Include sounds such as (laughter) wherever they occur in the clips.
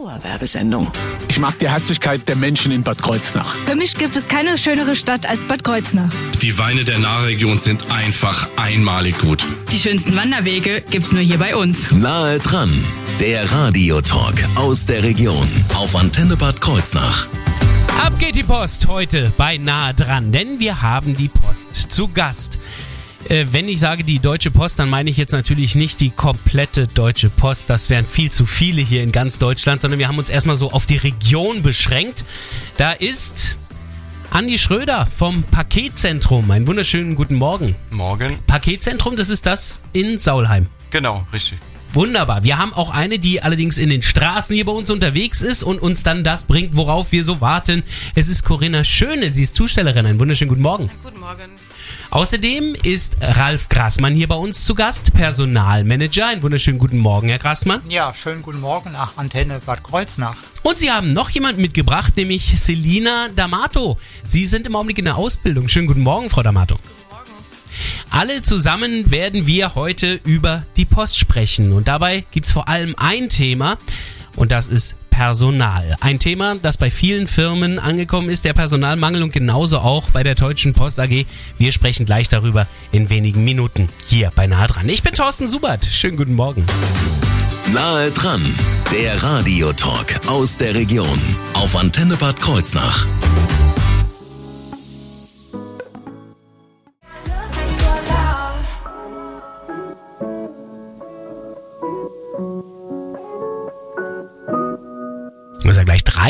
Dauerwerbesendung. Ich mag die Herzlichkeit der Menschen in Bad Kreuznach. Für mich gibt es keine schönere Stadt als Bad Kreuznach. Die Weine der Nahregion sind einfach einmalig gut. Die schönsten Wanderwege gibt's nur hier bei uns. Nahe dran, der Radiotalk aus der Region auf Antenne Bad Kreuznach. Ab geht die Post heute bei Nahe dran, denn wir haben die Post zu Gast. Äh, wenn ich sage die Deutsche Post, dann meine ich jetzt natürlich nicht die komplette Deutsche Post. Das wären viel zu viele hier in ganz Deutschland, sondern wir haben uns erstmal so auf die Region beschränkt. Da ist Andi Schröder vom Paketzentrum. Einen wunderschönen guten Morgen. Morgen. Paketzentrum, das ist das in Saulheim. Genau, richtig. Wunderbar. Wir haben auch eine, die allerdings in den Straßen hier bei uns unterwegs ist und uns dann das bringt, worauf wir so warten. Es ist Corinna Schöne. Sie ist Zustellerin. Einen wunderschönen guten Morgen. Guten Morgen. Außerdem ist Ralf Grassmann hier bei uns zu Gast, Personalmanager. Einen wunderschönen guten Morgen, Herr Grassmann. Ja, schönen guten Morgen nach Antenne Bad Kreuznach. Und Sie haben noch jemanden mitgebracht, nämlich Selina D'Amato. Sie sind im Augenblick in der Ausbildung. Schönen guten Morgen, Frau D'Amato. Alle zusammen werden wir heute über die Post sprechen. Und dabei gibt es vor allem ein Thema und das ist Personal. Ein Thema, das bei vielen Firmen angekommen ist, der Personalmangel und genauso auch bei der Deutschen Post AG. Wir sprechen gleich darüber in wenigen Minuten hier bei Nahe dran. Ich bin Thorsten Subert. Schönen guten Morgen. Nahe dran, der Radiotalk aus der Region auf Antenne Bad Kreuznach.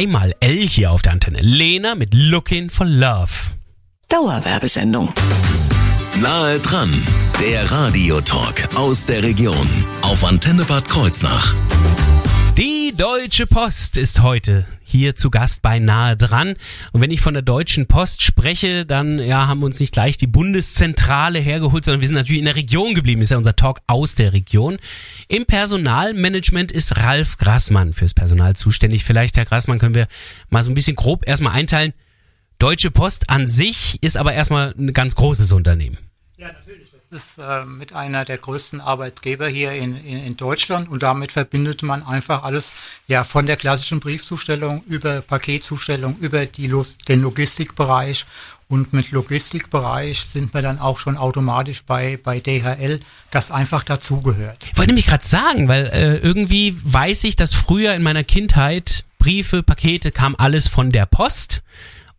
Dreimal L hier auf der Antenne. Lena mit Looking for Love. Dauerwerbesendung. Nahe dran, der Radiotalk aus der Region auf Antenne Bad Kreuznach. Die Deutsche Post ist heute hier zu Gast bei Nahe dran. Und wenn ich von der Deutschen Post spreche, dann ja, haben wir uns nicht gleich die Bundeszentrale hergeholt, sondern wir sind natürlich in der Region geblieben. Ist ja unser Talk aus der Region. Im Personalmanagement ist Ralf Grassmann fürs Personal zuständig. Vielleicht, Herr Grassmann, können wir mal so ein bisschen grob erstmal einteilen. Deutsche Post an sich ist aber erstmal ein ganz großes Unternehmen. Ja, natürlich. Ist äh, mit einer der größten Arbeitgeber hier in, in, in Deutschland und damit verbindet man einfach alles ja von der klassischen Briefzustellung über Paketzustellung, über die, Los- den Logistikbereich und mit Logistikbereich sind wir dann auch schon automatisch bei, bei DHL, das einfach dazugehört. Wollte nämlich gerade sagen, weil äh, irgendwie weiß ich, dass früher in meiner Kindheit Briefe, Pakete kam alles von der Post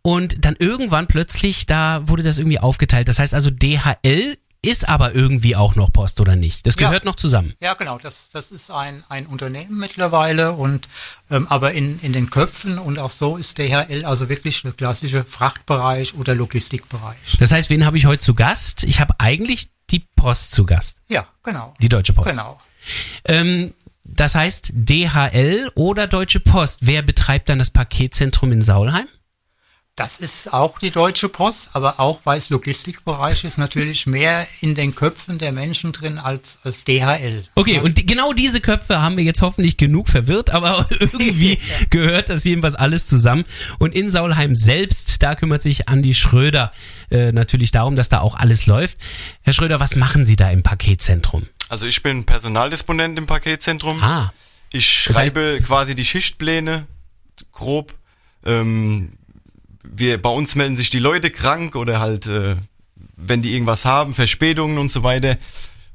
und dann irgendwann plötzlich da wurde das irgendwie aufgeteilt. Das heißt also DHL ist aber irgendwie auch noch Post oder nicht. Das Ja. gehört noch zusammen. Ja, genau. Das, das ist ein, ein Unternehmen mittlerweile und ähm, aber in, in den Köpfen und auch so ist DHL also wirklich der klassische Frachtbereich oder Logistikbereich. Das heißt, wen habe ich heute zu Gast? Ich habe eigentlich die Post zu Gast. Ja, genau. Die Deutsche Post. Genau. Ähm, das heißt DHL oder Deutsche Post. Wer betreibt dann das Paketzentrum in Saulheim? Das ist auch die Deutsche Post, aber auch weil es Logistikbereich ist natürlich mehr in den Köpfen der Menschen drin als, als DHL. Okay, und die, genau diese Köpfe haben wir jetzt hoffentlich genug verwirrt, aber (laughs) irgendwie gehört das jedenfalls alles zusammen. Und in Saulheim selbst, da kümmert sich Andi Schröder äh, natürlich darum, dass da auch alles läuft. Herr Schröder, was machen Sie da im Paketzentrum? Also ich bin Personaldisponent im Paketzentrum. Ah, Ich Das heißt- schreibe quasi die Schichtpläne grob. Ähm, wir, bei uns melden sich die Leute krank oder halt, äh, wenn die irgendwas haben, Verspätungen und so weiter.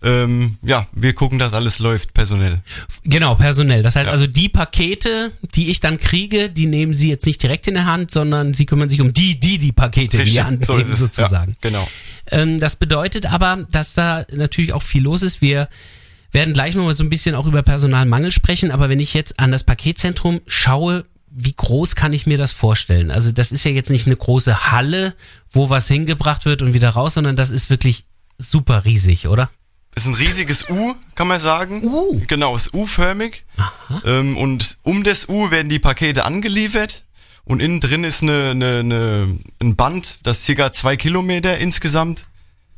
Ähm, ja, wir gucken, dass alles läuft personell. genau, personell. Das heißt Ja. also, die Pakete, die ich dann kriege, die nehmen Sie jetzt nicht direkt in der Hand, sondern Sie kümmern sich um die, die die Pakete in die Hand nehmen, sozusagen. Ja, genau. Ähm, das bedeutet aber, dass da natürlich auch viel los ist. Wir werden gleich noch mal so ein bisschen auch über Personalmangel sprechen, aber wenn ich jetzt an das Paketzentrum schaue, wie groß kann ich mir das vorstellen? Also das ist ja jetzt nicht eine große Halle, wo was hingebracht wird und wieder raus, sondern das ist wirklich super riesig, oder? ist ein riesiges U, kann man sagen. U. Genau, ist U-förmig. Ähm, und um das U werden die Pakete angeliefert. Und innen drin ist eine, eine, eine, ein Band, das circa zwei Kilometer insgesamt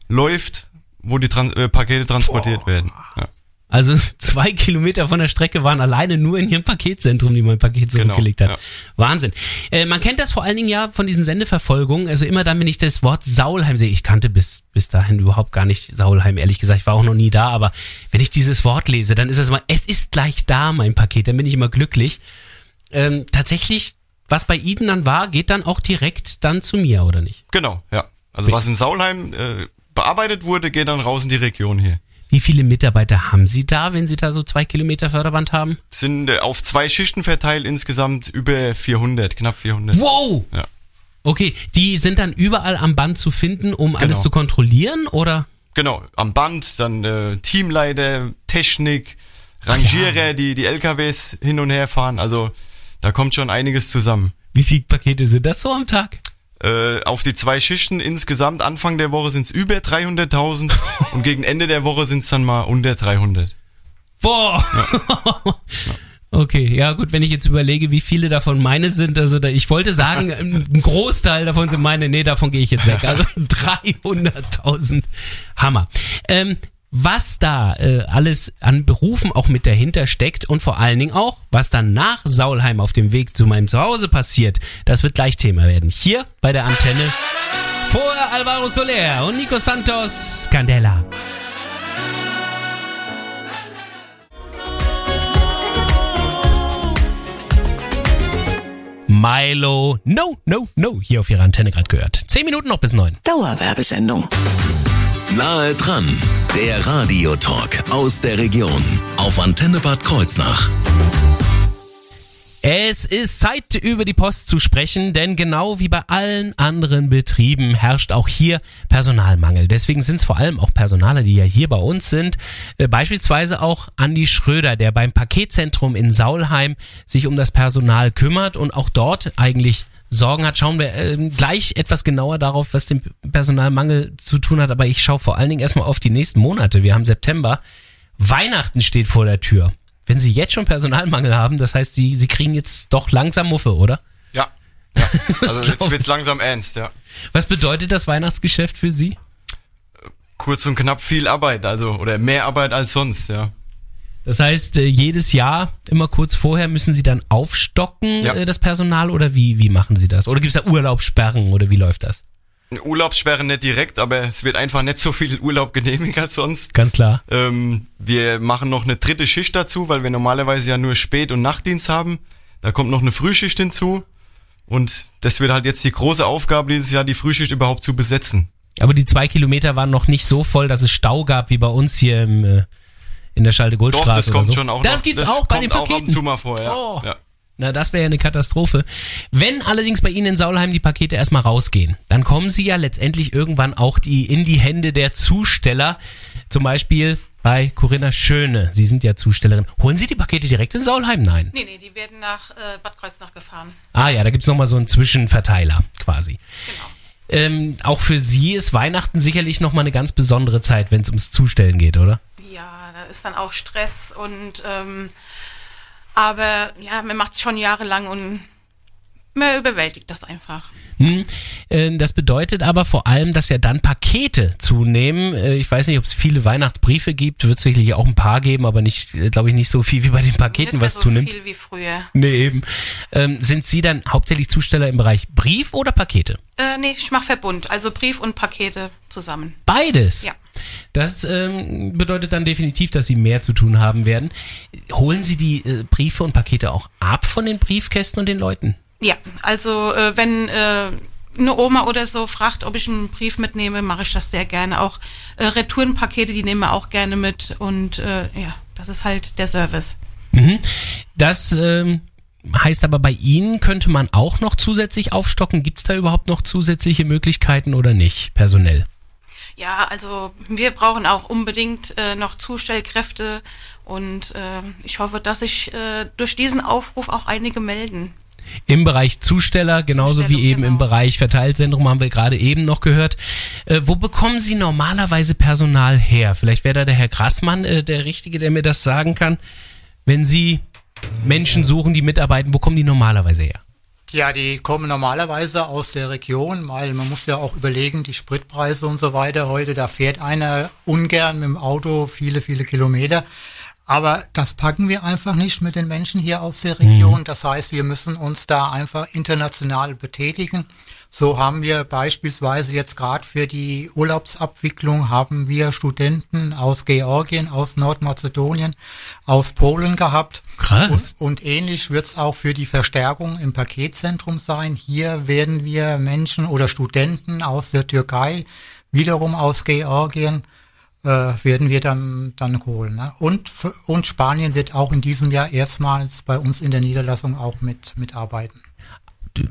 läuft, wo die Tran äh, Pakete transportiert werden. Ja. Also (laughs) zwei Kilometer von der Strecke waren alleine nur in ihrem Paketzentrum, die mein Paket Genau, zurückgelegt hat. ja. Wahnsinn. Äh, man kennt das vor allen Dingen ja von diesen Sendeverfolgungen. Also immer dann, wenn ich das Wort Saulheim sehe, ich kannte bis, bis dahin überhaupt gar nicht Saulheim, ehrlich gesagt. Ich war auch noch nie da, aber wenn ich dieses Wort lese, dann ist es immer, es ist gleich da, mein Paket. Dann bin ich immer glücklich. ähm, tatsächlich, was bei Ihnen dann war, geht dann auch direkt dann zu mir, oder nicht? Genau, ja. Also was in Saulheim äh, bearbeitet wurde, geht dann raus in die Region hier. Wie viele Mitarbeiter haben Sie da, wenn Sie da so zwei Kilometer Förderband haben? Sind äh, auf zwei Schichten verteilt insgesamt über 400, knapp 400. Wow! Ja. Okay, die sind dann überall am Band zu finden, um alles Genau. zu kontrollieren, oder? Genau, am Band, dann äh, Teamleiter, Technik, Rangierer, die die LKWs hin und her fahren. Also da kommt schon einiges zusammen. Wie viele Pakete sind das so am Tag? Äh, auf die zwei Schichten insgesamt Anfang der Woche sind es über 300.000 (laughs) und gegen Ende der Woche sind es dann mal unter 300. Boah! (laughs) Okay, ja gut, wenn ich jetzt überlege, wie viele davon meine sind, also da, ich wollte sagen, (laughs) ein Großteil davon sind meine, nee, davon gehe ich jetzt weg. Also 300.000. Hammer. Ähm, was da äh, alles an Berufen auch mit dahinter steckt und vor allen Dingen auch, was dann nach Saulheim auf dem Weg zu meinem Zuhause passiert, das wird gleich Thema werden. Hier bei der Antenne vor Alvaro Soler und Nico Santos Candela. Milo, no, no, no, hier auf ihrer Antenne gerade gehört. Zehn Minuten noch bis neun. Dauerwerbesendung. Nahe dran, der Radiotalk aus der Region auf Antenne Bad Kreuznach. Es ist Zeit, über die Post zu sprechen, denn genau wie bei allen anderen Betrieben herrscht auch hier Personalmangel. Deswegen sind es vor allem auch Personaler, die ja hier bei uns sind. Äh, beispielsweise auch Andi Schröder, der beim Paketzentrum in Saulheim sich um das Personal kümmert und auch dort eigentlich Sorgen hat. Schauen wir ähm, gleich etwas genauer darauf, was den Personalmangel zu tun hat. Aber ich schaue vor allen Dingen erstmal auf die nächsten Monate. Wir haben September. Weihnachten steht vor der Tür. Wenn Sie jetzt schon Personalmangel haben, das heißt, Sie, Sie kriegen jetzt doch langsam Muffe, oder? Ja. ja. Also jetzt wird's langsam ernst, ja. Was bedeutet das Weihnachtsgeschäft für Sie? Kurz und knapp viel Arbeit, also oder mehr Arbeit als sonst, ja. Das heißt, äh, jedes Jahr, immer kurz vorher, müssen Sie dann aufstocken, Ja. äh, das Personal, oder wie, wie machen Sie das? Oder gibt es da Urlaubssperren, oder wie läuft das? Urlaubssperre nicht direkt, aber es wird einfach nicht so viel Urlaub genehmigt als sonst. Ganz klar. Ähm, wir machen noch eine dritte Schicht dazu, weil wir normalerweise ja nur Spät- und Nachtdienst haben. Da kommt noch eine Frühschicht hinzu. Und das wird halt jetzt die große Aufgabe dieses Jahr, die Frühschicht überhaupt zu besetzen. Aber die zwei Kilometer waren noch nicht so voll, dass es Stau gab, wie bei uns hier im, äh, in der Doch, Schalde-Goldstraße das oder kommt so. schon auch Das noch. gibt's das auch bei kommt den auch ab Paketen. und zu mal vor, ja. Oh. ja. Na, das wäre ja eine Katastrophe. Wenn allerdings bei Ihnen in Saulheim die Pakete erstmal rausgehen, dann kommen sie ja letztendlich irgendwann auch die in die Hände der Zusteller. Zum Beispiel bei Corinna Schöne. Sie sind ja Zustellerin. Holen Sie die Pakete direkt in Saulheim? Nein. Nee, nee, die werden nach äh, Bad Kreuznach gefahren. Ah ja, da gibt's noch nochmal so einen Zwischenverteiler quasi. Genau. Ähm, auch für Sie ist Weihnachten sicherlich nochmal eine ganz besondere Zeit, wenn es ums Zustellen geht, oder? Ja, da ist dann auch Stress und ähm, aber ja, man macht es schon jahrelang und man überwältigt das einfach. Hm. Äh, Das bedeutet aber vor allem, dass ja dann Pakete zunehmen. Äh, Ich weiß nicht, ob es viele Weihnachtsbriefe gibt, wird sicherlich auch ein paar geben, aber nicht, glaube ich, nicht so viel wie bei den Paketen, Nicht was so zunimmt. viel wie früher. Nee, eben. Ähm, sind Sie dann hauptsächlich Zusteller im Bereich Brief oder Pakete? Äh, nee, ich mache Verbund, also Brief und Pakete zusammen. Beides. Ja. Das ähm, bedeutet dann definitiv, dass Sie mehr zu tun haben werden. Holen Sie die äh, Briefe und Pakete auch ab von den Briefkästen und den Leuten? Ja, also äh, wenn äh, eine Oma oder so fragt, ob ich einen Brief mitnehme, mache ich das sehr gerne. Auch äh, Retourenpakete, die nehmen wir auch gerne mit und äh, ja, das ist halt der Service. Mhm. Das ähm, heißt aber bei Ihnen könnte man auch noch zusätzlich aufstocken. Gibt es da überhaupt noch zusätzliche Möglichkeiten oder nicht, personell? Ja, also wir brauchen auch unbedingt äh, noch Zustellkräfte und äh, ich hoffe, dass sich äh, durch diesen Aufruf auch einige melden. Im Bereich Zusteller, genauso Zustellung, wie eben im genau. Bereich Verteilzentrum haben wir gerade eben noch gehört. Äh, wo bekommen Sie normalerweise Personal her? Vielleicht wäre da der Herr Grassmann äh, der Richtige, der mir das sagen kann. Wenn Sie Menschen suchen, die mitarbeiten, wo kommen die normalerweise her? Ja, die kommen normalerweise aus der Region, weil man muss ja auch überlegen, die Spritpreise und so weiter. Heute, da fährt einer ungern mit dem Auto viele, viele Kilometer. Aber das packen wir einfach nicht mit den Menschen hier aus der Region. Das heißt, wir müssen uns da einfach international betätigen. So haben wir beispielsweise jetzt gerade für die Urlaubsabwicklung haben wir Studenten aus Georgien, aus Nordmazedonien, aus Polen gehabt. Krass. Und, und ähnlich wird es auch für die Verstärkung im Paketzentrum sein. Hier werden wir Menschen oder Studenten aus der Türkei, wiederum aus Georgien, äh, werden wir dann, dann holen. Ne? Und, und Spanien wird auch in diesem Jahr erstmals bei uns in der Niederlassung auch mit mitarbeiten.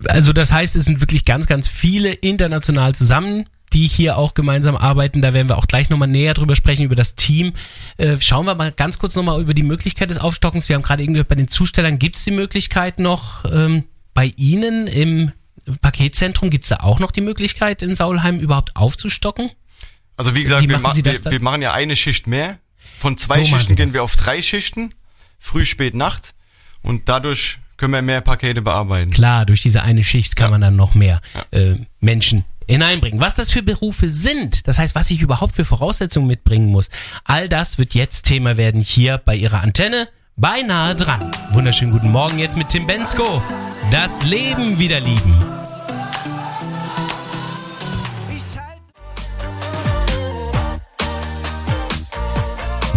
Also das heißt, es sind wirklich ganz, ganz viele international zusammen, die hier auch gemeinsam arbeiten. Da werden wir auch gleich nochmal näher drüber sprechen, über das Team. Äh, schauen wir mal ganz kurz nochmal über die Möglichkeit des Aufstockens. Wir haben gerade eben gehört, bei den Zustellern gibt es die Möglichkeit noch, ähm, bei Ihnen im Paketzentrum gibt es da auch noch die Möglichkeit, in Saulheim überhaupt aufzustocken? Also wie gesagt, Wie wir, machen ma wir, wir machen ja eine Schicht mehr. Von zwei So Schichten gehen wir auf drei Schichten. Früh, spät, Nacht. Und dadurch können wir mehr Pakete bearbeiten. Klar, durch diese eine Schicht kann man dann noch mehr äh, Menschen hineinbringen. Was das für Berufe sind, das heißt, was ich überhaupt für Voraussetzungen mitbringen muss, all das wird jetzt Thema werden hier bei Ihrer Antenne. Beinahe dran. Wunderschönen guten Morgen jetzt mit Tim Bensko. Das Leben wieder lieben.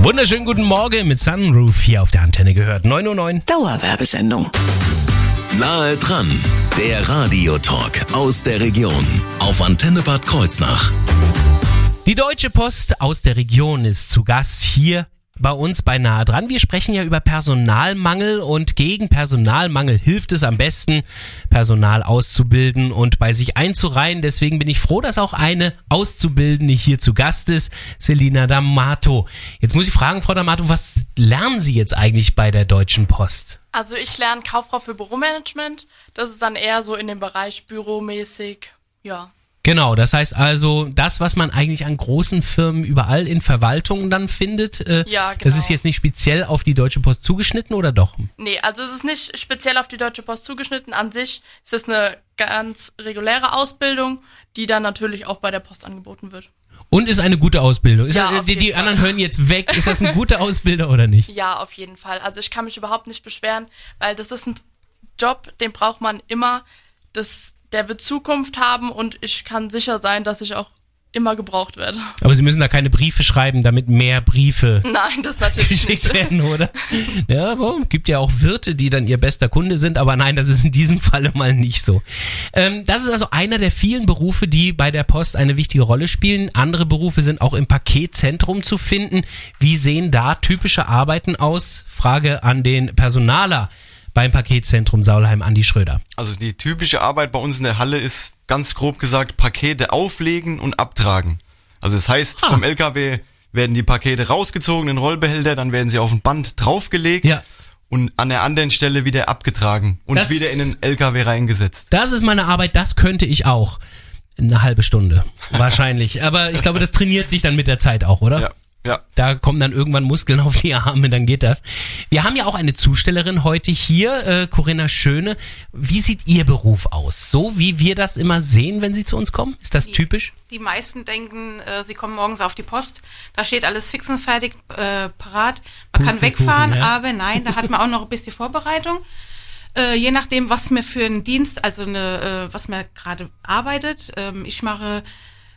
Wunderschönen guten Morgen mit Sunroof hier auf der Antenne gehört. 9.09 Uhr. Dauerwerbesendung. Nahe dran, der Radiotalk aus der Region auf Antenne Bad Kreuznach. Die Deutsche Post aus der Region ist zu Gast hier bei uns bei Nahe dran. Wir sprechen ja über Personalmangel und gegen Personalmangel hilft es am besten, Personal auszubilden und bei sich einzureihen. Deswegen bin ich froh, dass auch eine Auszubildende hier zu Gast ist, Selina D'Amato. Jetzt muss ich fragen, Frau D'Amato, was lernen Sie jetzt eigentlich bei der Deutschen Post? Also ich lerne Kauffrau für Büromanagement. Das ist dann eher so in dem Bereich büromäßig. Ja. Genau, das heißt also, das, was man eigentlich an großen Firmen überall in Verwaltungen dann findet, äh, Ja, das genau. ist jetzt nicht speziell auf die Deutsche Post zugeschnitten oder doch? Nee, also es ist nicht speziell auf die Deutsche Post zugeschnitten. An sich ist es eine ganz reguläre Ausbildung, die dann natürlich auch bei der Post angeboten wird. Und ist eine gute Ausbildung. Ist, Ja, äh, auf die die anderen hören jetzt weg. Ist das ein (laughs) guter Ausbilder oder nicht? Ja, auf jeden Fall. Also ich kann mich überhaupt nicht beschweren, weil das ist ein Job, den braucht man immer. Das, der wird Zukunft haben und ich kann sicher sein, dass ich auch immer gebraucht werde. Aber Sie müssen da keine Briefe schreiben, damit mehr Briefe (laughs) Nein, das natürlich geschickt nicht. werden, oder? Ja, wo, gibt ja auch Wirte, die dann ihr bester Kunde sind, aber nein, das ist in diesem Falle mal nicht so. Ähm, das ist also einer der vielen Berufe, die bei der Post eine wichtige Rolle spielen. Andere Berufe sind auch im Paketzentrum zu finden. Wie sehen da typische Arbeiten aus? Frage an den Personaler beim Paketzentrum Saulheim, Andi Schröder. Also die typische Arbeit bei uns in der Halle ist ganz grob gesagt Pakete auflegen und abtragen. Also das heißt, Ah. vom LKW werden die Pakete rausgezogen in Rollbehälter, dann werden sie auf ein Band draufgelegt Ja. und an der anderen Stelle wieder abgetragen und Das- wieder in den LKW reingesetzt. Das ist meine Arbeit, das könnte ich auch. Eine halbe Stunde, (laughs) wahrscheinlich. Aber ich glaube, das trainiert sich dann mit der Zeit auch, oder? Ja, ja. Da kommen dann irgendwann Muskeln auf die Arme, dann geht das. Wir haben ja auch eine Zustellerin heute hier, äh, Corinna Schöne. Wie sieht Ihr Beruf aus? So wie wir das immer sehen, wenn Sie zu uns kommen? Ist das typisch? Die meisten denken, äh, sie kommen morgens auf die Post, da steht alles fix und fertig äh, parat. Man kann Pustekuchen, wegfahren, ja. aber nein, da hat man auch noch ein bisschen Vorbereitung. Äh, je nachdem, was mir für einen Dienst, also eine, äh, was man gerade arbeitet. Ähm, ich mache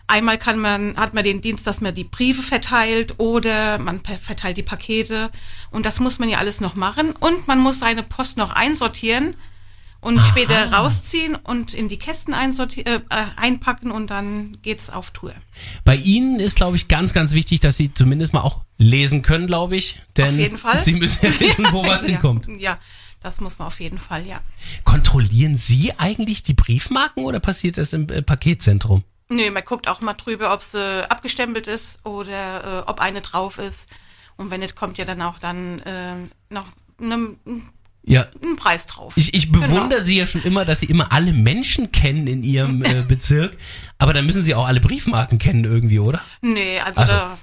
einmal kann man, hat man den Dienst, dass man die Briefe verteilt oder man verteilt die Pakete. Und das muss man ja alles noch machen. Und man muss seine Post noch einsortieren und Aha. später rausziehen und in die Kästen äh, äh, einpacken und dann geht's auf Tour. Bei Ihnen ist, glaube ich, ganz, ganz wichtig, dass Sie zumindest mal auch lesen können, glaube ich. Denn auf jeden Fall. Sie müssen ja wissen, wo was (laughs) ja, hinkommt. Ja, das muss man auf jeden Fall, ja. Kontrollieren Sie eigentlich die Briefmarken oder passiert das im äh, Paketzentrum? Nö, man guckt auch mal drüber, ob sie abgestempelt ist oder äh, ob eine drauf ist. Und wenn nicht, kommt ja dann auch dann äh, noch ne, Ja, ein Preis drauf. Ich, ich Genau. bewundere Sie ja schon immer, dass Sie immer alle Menschen kennen in Ihrem äh, (laughs) Bezirk. Aber dann müssen Sie auch alle Briefmarken kennen irgendwie, oder? Nee, also, Ach so. da,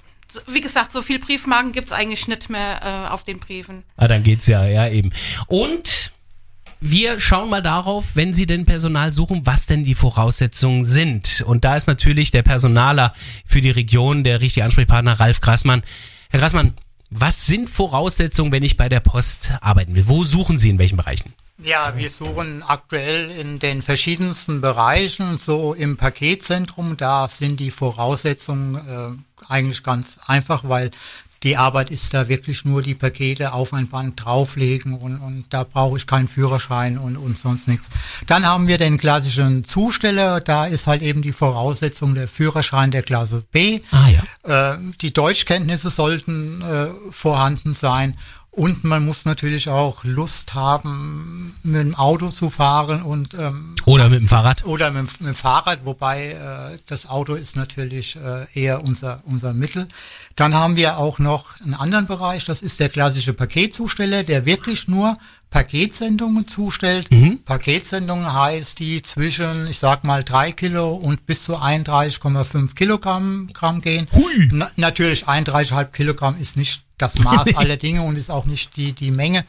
wie gesagt, so viel Briefmarken gibt's eigentlich nicht mehr äh, auf den Briefen. Ah, dann geht's ja, ja eben. Und wir schauen mal darauf, wenn Sie denn Personal suchen, was denn die Voraussetzungen sind. Und da ist natürlich der Personaler für die Region der richtige Ansprechpartner Ralf Grassmann. Herr Grassmann, Was sind Voraussetzungen, wenn ich bei der Post arbeiten will? Wo suchen Sie in welchen Bereichen? Ja, wir suchen aktuell in den verschiedensten Bereichen, so im Paketzentrum, da sind die Voraussetzungen äh, eigentlich ganz einfach, weil die Arbeit ist da wirklich nur die Pakete auf ein Band drauflegen und, und da brauche ich keinen Führerschein und, und sonst nichts. Dann haben wir den klassischen Zusteller, da ist halt eben die Voraussetzung der Führerschein der Klasse B. Ah ja. Äh, die Deutschkenntnisse sollten äh, vorhanden sein und man muss natürlich auch Lust haben, mit dem Auto zu fahren und ähm, Oder mit dem Fahrrad? oder mit, mit dem Fahrrad, wobei äh, das Auto ist natürlich äh, eher unser unser Mittel. Dann haben wir auch noch einen anderen Bereich, das ist der klassische Paketzusteller, der wirklich nur Paketsendungen zustellt. Paketsendungen heißt die zwischen, ich sag mal, drei Kilo und bis zu 31,5 Kilogramm Gramm gehen. Na, natürlich 31,5 Kilogramm ist nicht das Maß (laughs) aller Dinge und ist auch nicht die, die Menge.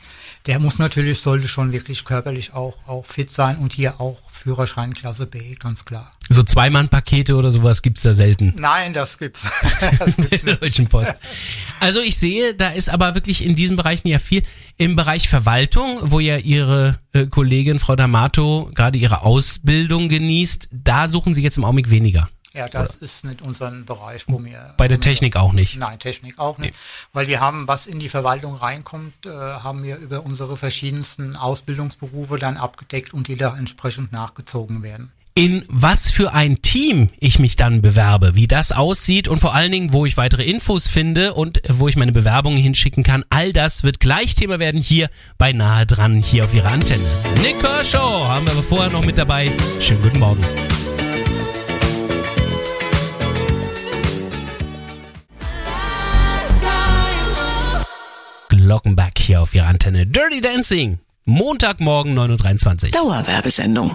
Der muss natürlich, sollte schon wirklich körperlich auch, auch fit sein und hier auch Führerschein Klasse B, ganz klar. So Zweimann-Pakete oder sowas gibt's da selten. Nein, das gibt's. (laughs) das gibt's in der Deutschen Post. Also ich sehe, da ist aber wirklich in diesen Bereichen ja viel. Im Bereich Verwaltung, wo ja Ihre äh, Kollegin Frau D'Amato gerade ihre Ausbildung genießt, da suchen Sie jetzt im Augenblick weniger. Ja, das ist nicht unser Bereich, wo wir. Bei der Technik auch nicht. Nein, Technik auch nicht. Weil wir haben, was in die Verwaltung reinkommt, äh, haben wir über unsere verschiedensten Ausbildungsberufe dann abgedeckt und die da entsprechend nachgezogen werden. in was für ein Team ich mich dann bewerbe, wie das aussieht und vor allen Dingen, wo ich weitere Infos finde und wo ich meine Bewerbungen hinschicken kann. All das wird gleich Thema werden hier bei Nahe dran, hier auf Ihrer Antenne. Nick Kershaw haben wir aber vorher noch mit dabei. Schönen guten Morgen. Glockenback hier auf Ihrer Antenne. Dirty Dancing. Montagmorgen 9.23 Uhr. Dauerwerbesendung.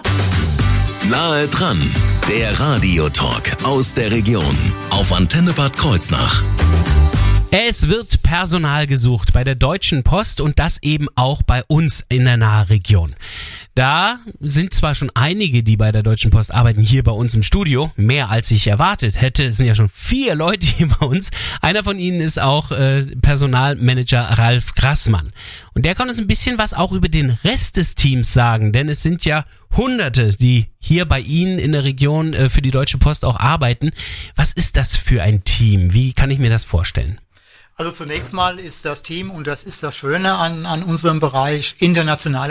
Nahe dran, der Radiotalk aus der Region auf Antenne Bad Kreuznach. Es wird Personal gesucht bei der Deutschen Post und das eben auch bei uns in der Nahregion. Da sind zwar schon einige, die bei der Deutschen Post arbeiten, hier bei uns im Studio, mehr als ich erwartet hätte. Es sind ja schon vier Leute hier bei uns. Einer von ihnen ist auch äh, Personalmanager Ralf Grassmann. Und der kann uns ein bisschen was auch über den Rest des Teams sagen, denn es sind ja Hunderte, die hier bei Ihnen in der Region äh, für die Deutsche Post auch arbeiten. Was ist das für ein Team? Wie kann ich mir das vorstellen? Also zunächst mal ist das Team, und das ist das Schöne an, an unserem Bereich, international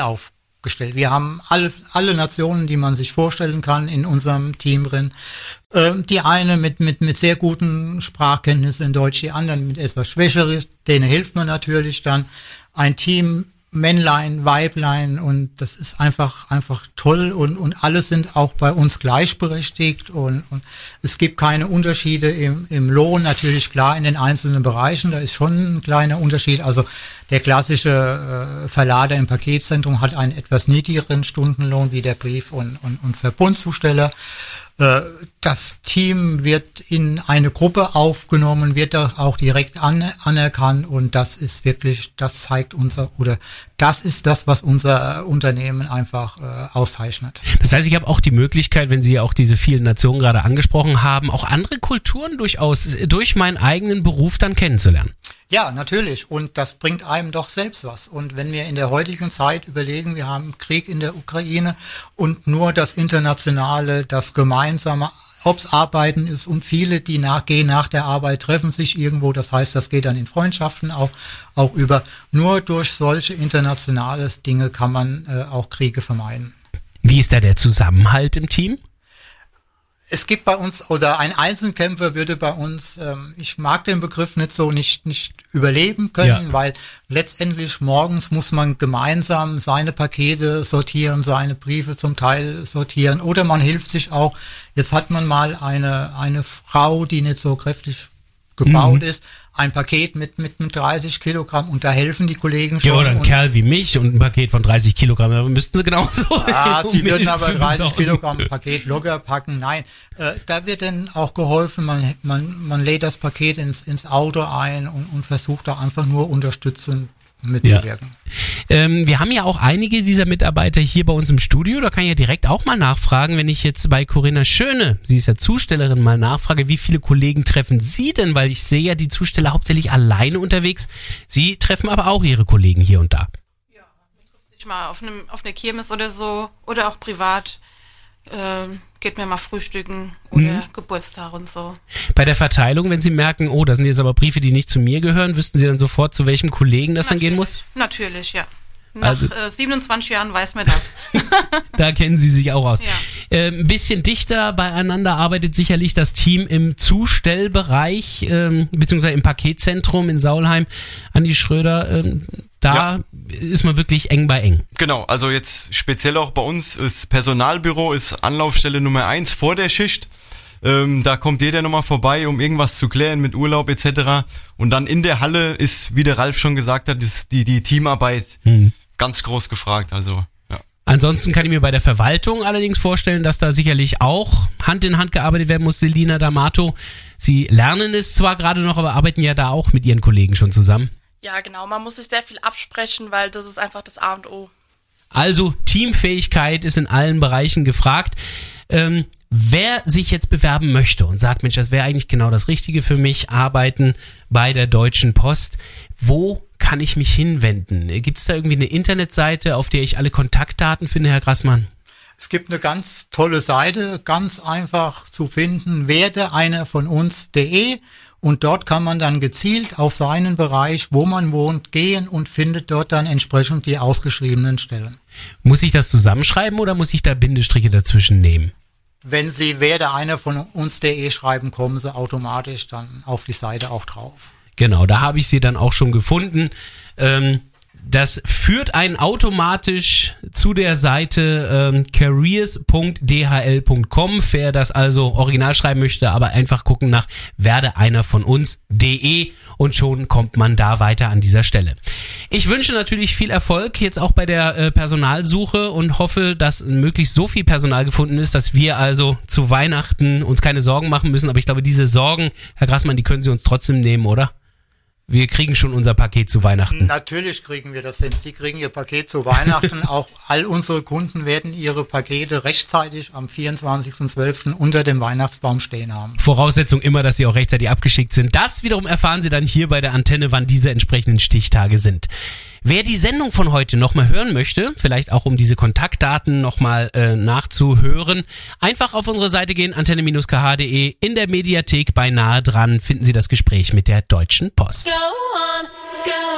aufgestellt. Wir haben alle, alle Nationen, die man sich vorstellen kann, in unserem Team drin. Ähm, die eine mit, mit, mit sehr guten Sprachkenntnissen in Deutsch, die anderen mit etwas schwächere, denen hilft man natürlich dann. Ein Team Männlein, Weiblein und das ist einfach einfach toll und und alle sind auch bei uns gleichberechtigt und, und es gibt keine Unterschiede im, im Lohn. Natürlich klar in den einzelnen Bereichen da ist schon ein kleiner Unterschied. Also der klassische äh, Verlader im Paketzentrum hat einen etwas niedrigeren Stundenlohn wie der Brief- und, und, und Verbundzusteller das Team wird in eine Gruppe aufgenommen, wird auch direkt an, anerkannt und das ist wirklich, das zeigt unser oder das ist das, was unser Unternehmen einfach äh, auszeichnet. Das heißt, ich habe auch die Möglichkeit, wenn Sie auch diese vielen Nationen gerade angesprochen haben, auch andere Kulturen durchaus durch meinen eigenen Beruf dann kennenzulernen. Ja, natürlich. Und das bringt einem doch selbst was. Und wenn wir in der heutigen Zeit überlegen, wir haben Krieg in der Ukraine und nur das Internationale, das Gemeinsame, ob's Arbeiten ist und viele, die nachgehen nach der Arbeit, treffen sich irgendwo. Das heißt, das geht dann in Freundschaften auch, auch über. Nur durch solche internationale Dinge kann man äh, auch Kriege vermeiden. Wie ist da der Zusammenhalt im Team? Es gibt bei uns, oder ein Einzelkämpfer würde bei uns, ähm, ich mag den Begriff nicht so, nicht, nicht überleben können, Ja. weil letztendlich morgens muss man gemeinsam seine Pakete sortieren, seine Briefe zum Teil sortieren oder man hilft sich auch. Jetzt hat man mal eine, eine Frau, die nicht so kräftig gebaut Mhm. ist, ein Paket mit, mit, mit 30 Kilogramm und da helfen die Kollegen schon. Ja, oder ein Kerl wie mich und ein Paket von 30 Kilogramm, da müssten Sie genauso. Ah, (laughs) Sie würden aber Hilfe 30 besorgen. Kilogramm Paket locker packen. Nein, äh, da wird dann auch geholfen. Man, man, man lädt das Paket ins, ins Auto ein und, und versucht da einfach nur unterstützend mitzuwirken. Ähm, wir haben ja auch einige dieser Mitarbeiter hier bei uns im Studio. Da kann ich ja direkt auch mal nachfragen, wenn ich jetzt bei Corinna Schöne, sie ist ja Zustellerin, mal nachfrage, wie viele Kollegen treffen Sie denn? Weil ich sehe ja die Zusteller hauptsächlich alleine unterwegs. Sie treffen aber auch Ihre Kollegen hier und da. Ich mal auf, einem, auf einer Kirmes oder so oder auch privat. ähm, geht mir mal frühstücken oder Mhm. Geburtstag und so. Bei der Verteilung, wenn Sie merken, oh, das sind jetzt aber Briefe, die nicht zu mir gehören, wüssten Sie dann sofort, zu welchem Kollegen das dann gehen muss? Natürlich, ja. Nach Also- äh, 27 Jahren weiß man das. (laughs) Da kennen Sie sich auch aus. Ja. Ähm, ein bisschen dichter beieinander arbeitet sicherlich das Team im Zustellbereich, ähm, beziehungsweise im Paketzentrum in Saulheim. Andi Schröder, ähm, da ist man wirklich eng bei eng. Genau, also jetzt speziell auch bei uns ist Personalbüro ist Anlaufstelle Nummer eins vor der Schicht. Ähm, da kommt jeder nochmal vorbei, um irgendwas zu klären mit Urlaub etc. Und dann in der Halle ist, wie der Ralf schon gesagt hat, ist die, die Teamarbeit ganz groß gefragt. Also ja. Ansonsten kann ich mir bei der Verwaltung allerdings vorstellen, dass da sicherlich auch Hand in Hand gearbeitet werden muss. Selina D'Amato, Sie lernen es zwar gerade noch, aber arbeiten ja da auch mit Ihren Kollegen schon zusammen. Ja, genau. Man muss sich sehr viel absprechen, weil das ist einfach das A und O. Also Teamfähigkeit ist in allen Bereichen gefragt. Ähm, wer sich jetzt bewerben möchte und sagt, Mensch, das wäre eigentlich genau das Richtige für mich, arbeiten bei der Deutschen Post, wo kann ich mich hinwenden? Gibt es da irgendwie eine Internetseite, auf der ich alle Kontaktdaten finde, Herr Grassmann? Es gibt eine ganz tolle Seite, ganz einfach zu finden, werde einer von uns.de und dort kann man dann gezielt auf seinen Bereich, wo man wohnt, gehen und findet dort dann entsprechend die ausgeschriebenen Stellen. Muss ich das zusammenschreiben oder muss ich da Bindestriche dazwischen nehmen? Wenn Sie werde einer von uns.de schreiben, kommen Sie automatisch dann auf die Seite auch drauf. Genau, da habe ich sie dann auch schon gefunden. Ähm, das führt einen automatisch zu der Seite ähm, careers.dhl.com, wer das also original schreiben möchte, aber einfach gucken nach werde einer von uns.de und schon kommt man da weiter an dieser Stelle. Ich wünsche natürlich viel Erfolg jetzt auch bei der äh, Personalsuche und hoffe, dass möglichst so viel Personal gefunden ist, dass wir also zu Weihnachten uns keine Sorgen machen müssen. Aber ich glaube, diese Sorgen, Herr Grassmann, die können Sie uns trotzdem nehmen, oder? Wir kriegen schon unser Paket zu Weihnachten. Natürlich kriegen wir das hin. Sie kriegen Ihr Paket zu Weihnachten. (laughs) Auch all unsere Kunden werden ihre Pakete rechtzeitig am 24.12. unter dem Weihnachtsbaum stehen haben. Voraussetzung immer, dass sie auch rechtzeitig abgeschickt sind. Das wiederum erfahren Sie dann hier bei der Antenne, wann diese entsprechenden Stichtage sind. Wer die Sendung von heute nochmal hören möchte, vielleicht auch um diese Kontaktdaten nochmal äh, nachzuhören, einfach auf unsere Seite gehen, antenne-kh.de. In der Mediathek bei dran finden Sie das Gespräch mit der Deutschen Post. Go on, go